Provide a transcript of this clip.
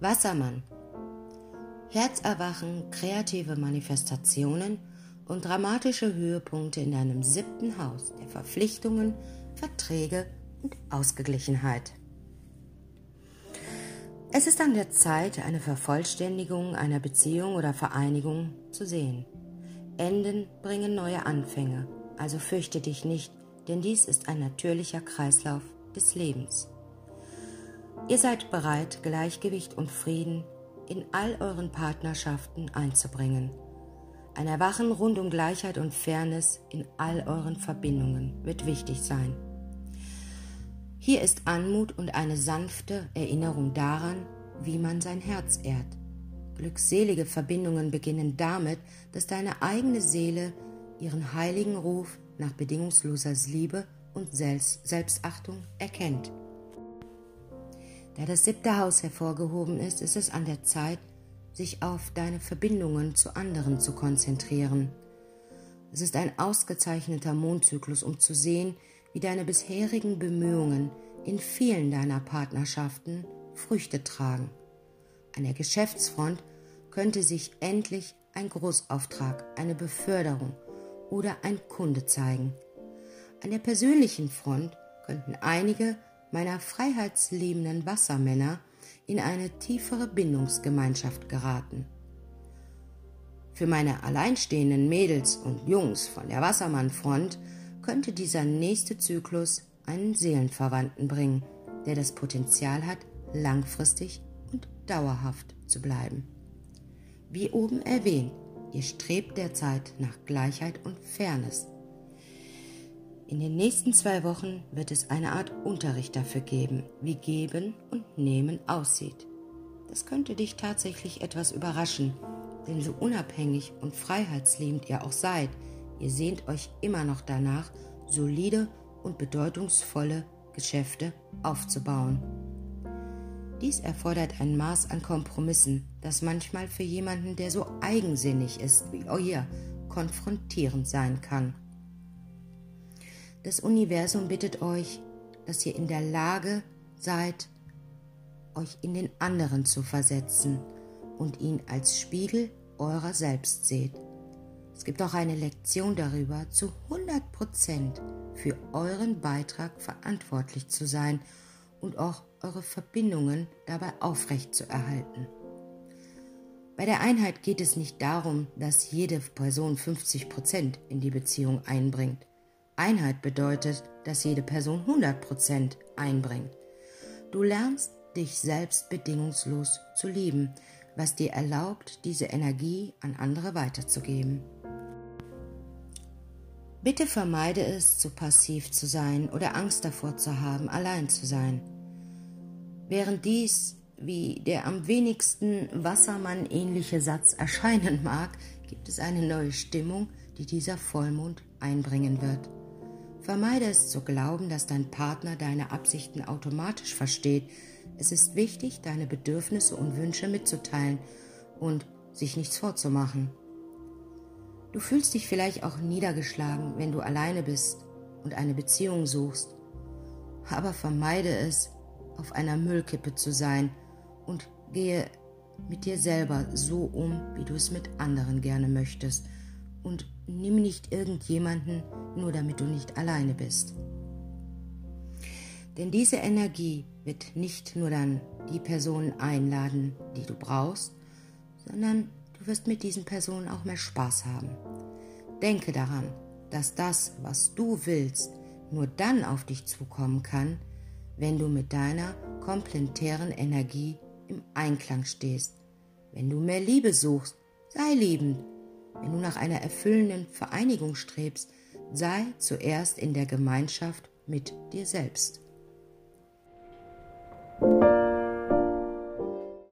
Wassermann. Herzerwachen, kreative Manifestationen und dramatische Höhepunkte in deinem siebten Haus der Verpflichtungen, Verträge und Ausgeglichenheit. Es ist an der Zeit, eine Vervollständigung einer Beziehung oder Vereinigung zu sehen. Enden bringen neue Anfänge, also fürchte dich nicht, denn dies ist ein natürlicher Kreislauf des Lebens. Ihr seid bereit, Gleichgewicht und Frieden in all euren Partnerschaften einzubringen. Ein Erwachen rund um Gleichheit und Fairness in all euren Verbindungen wird wichtig sein. Hier ist Anmut und eine sanfte Erinnerung daran, wie man sein Herz ehrt. Glückselige Verbindungen beginnen damit, dass deine eigene Seele ihren heiligen Ruf nach bedingungsloser Liebe und Selbstachtung erkennt. Da das siebte Haus hervorgehoben ist, ist es an der Zeit, sich auf deine Verbindungen zu anderen zu konzentrieren. Es ist ein ausgezeichneter Mondzyklus, um zu sehen, wie deine bisherigen Bemühungen in vielen deiner Partnerschaften Früchte tragen. An der Geschäftsfront könnte sich endlich ein Großauftrag, eine Beförderung oder ein Kunde zeigen. An der persönlichen Front könnten einige meiner freiheitsliebenden Wassermänner in eine tiefere Bindungsgemeinschaft geraten. Für meine alleinstehenden Mädels und Jungs von der Wassermannfront könnte dieser nächste Zyklus einen Seelenverwandten bringen, der das Potenzial hat, langfristig und dauerhaft zu bleiben. Wie oben erwähnt, ihr strebt derzeit nach Gleichheit und Fairness. In den nächsten zwei Wochen wird es eine Art Unterricht dafür geben, wie Geben und Nehmen aussieht. Das könnte dich tatsächlich etwas überraschen, denn so unabhängig und freiheitsliebend ihr auch seid, ihr sehnt euch immer noch danach, solide und bedeutungsvolle Geschäfte aufzubauen. Dies erfordert ein Maß an Kompromissen, das manchmal für jemanden, der so eigensinnig ist wie euer, konfrontierend sein kann. Das Universum bittet euch, dass ihr in der Lage seid, euch in den anderen zu versetzen und ihn als Spiegel eurer selbst seht. Es gibt auch eine Lektion darüber, zu 100% für euren Beitrag verantwortlich zu sein und auch eure Verbindungen dabei aufrecht zu erhalten. Bei der Einheit geht es nicht darum, dass jede Person 50% in die Beziehung einbringt. Einheit bedeutet, dass jede Person 100% einbringt. Du lernst dich selbst bedingungslos zu lieben, was dir erlaubt, diese Energie an andere weiterzugeben. Bitte vermeide es, zu passiv zu sein oder Angst davor zu haben, allein zu sein. Während dies wie der am wenigsten Wassermann ähnliche Satz erscheinen mag, gibt es eine neue Stimmung, die dieser Vollmond einbringen wird. Vermeide es zu glauben, dass dein Partner deine Absichten automatisch versteht. Es ist wichtig, deine Bedürfnisse und Wünsche mitzuteilen und sich nichts vorzumachen. Du fühlst dich vielleicht auch niedergeschlagen, wenn du alleine bist und eine Beziehung suchst. Aber vermeide es, auf einer Müllkippe zu sein und gehe mit dir selber so um, wie du es mit anderen gerne möchtest. Und nimm nicht irgendjemanden, nur damit du nicht alleine bist. Denn diese Energie wird nicht nur dann die Personen einladen, die du brauchst, sondern Du wirst mit diesen Personen auch mehr Spaß haben. Denke daran, dass das, was du willst, nur dann auf dich zukommen kann, wenn du mit deiner komplementären Energie im Einklang stehst. Wenn du mehr Liebe suchst, sei liebend. Wenn du nach einer erfüllenden Vereinigung strebst, sei zuerst in der Gemeinschaft mit dir selbst.